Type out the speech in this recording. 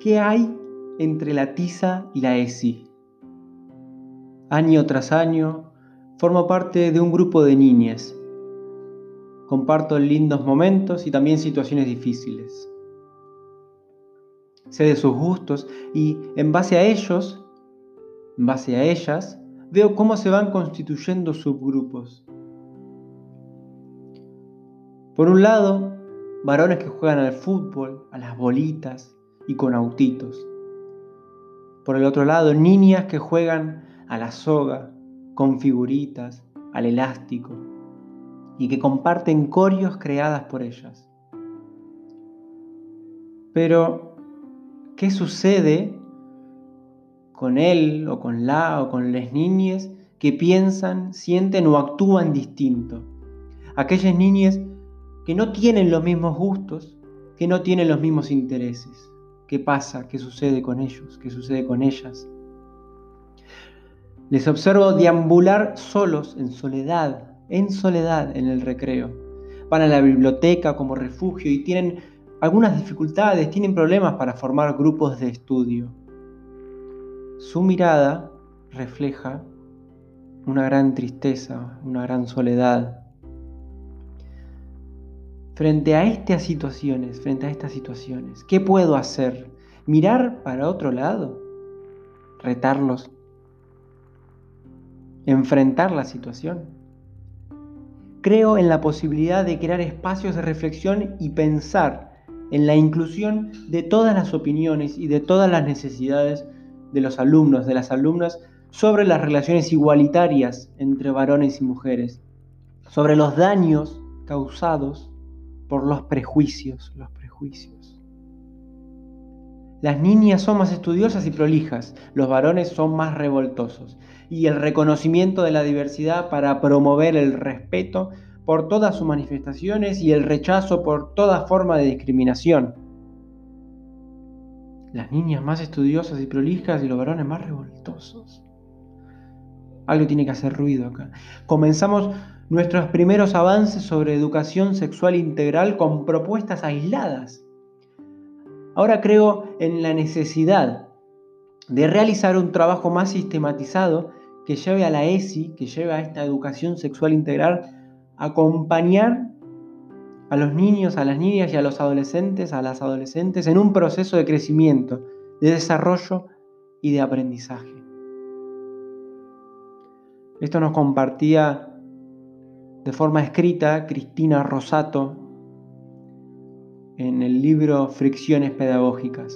¿qué hay entre la TISA y la ESI? Año tras año, formo parte de un grupo de niñas. Comparto lindos momentos y también situaciones difíciles. Sé de sus gustos y en base a ellos, en base a ellas, veo cómo se van constituyendo subgrupos. Por un lado, varones que juegan al fútbol, a las bolitas y con autitos. Por el otro lado, niñas que juegan a la soga, con figuritas, al elástico, y que comparten corios creadas por ellas. Pero, ¿qué sucede con él o con la o con las niñas que piensan, sienten o actúan distinto? Aquellas niñas que no tienen los mismos gustos, que no tienen los mismos intereses. ¿Qué pasa? ¿Qué sucede con ellos? ¿Qué sucede con ellas? Les observo deambular solos, en soledad, en soledad en el recreo. Van a la biblioteca como refugio y tienen algunas dificultades, tienen problemas para formar grupos de estudio. Su mirada refleja una gran tristeza, una gran soledad, frente a estas situaciones, frente a estas situaciones? ¿Qué puedo hacer? ¿Mirar para otro lado? ¿Retarlos? ¿Enfrentar la situación? Creo en la posibilidad de crear espacios de reflexión y pensar en la inclusión de todas las opiniones y de todas las necesidades de los alumnos, de las alumnas, sobre las relaciones igualitarias entre varones y mujeres, sobre los daños causados por los prejuicios, los prejuicios. Las niñas son más estudiosas y prolijas, los varones son más revoltosos. Y el reconocimiento de la diversidad para promover el respeto por todas sus manifestaciones y el rechazo por toda forma de discriminación. Las niñas más estudiosas y prolijas y los varones más revoltosos. Algo tiene que hacer ruido acá. Comenzamos nuestros primeros avances sobre educación sexual integral con propuestas aisladas. Ahora creo en la necesidad de realizar un trabajo más sistematizado que lleve a la ESI, que lleve a esta educación sexual integral, a acompañar a los niños, a las niñas y a los adolescentes, a las adolescentes en un proceso de crecimiento, de desarrollo y de aprendizaje. Esto nos compartía de forma escrita Cristina Rosato en el libro Fricciones Pedagógicas.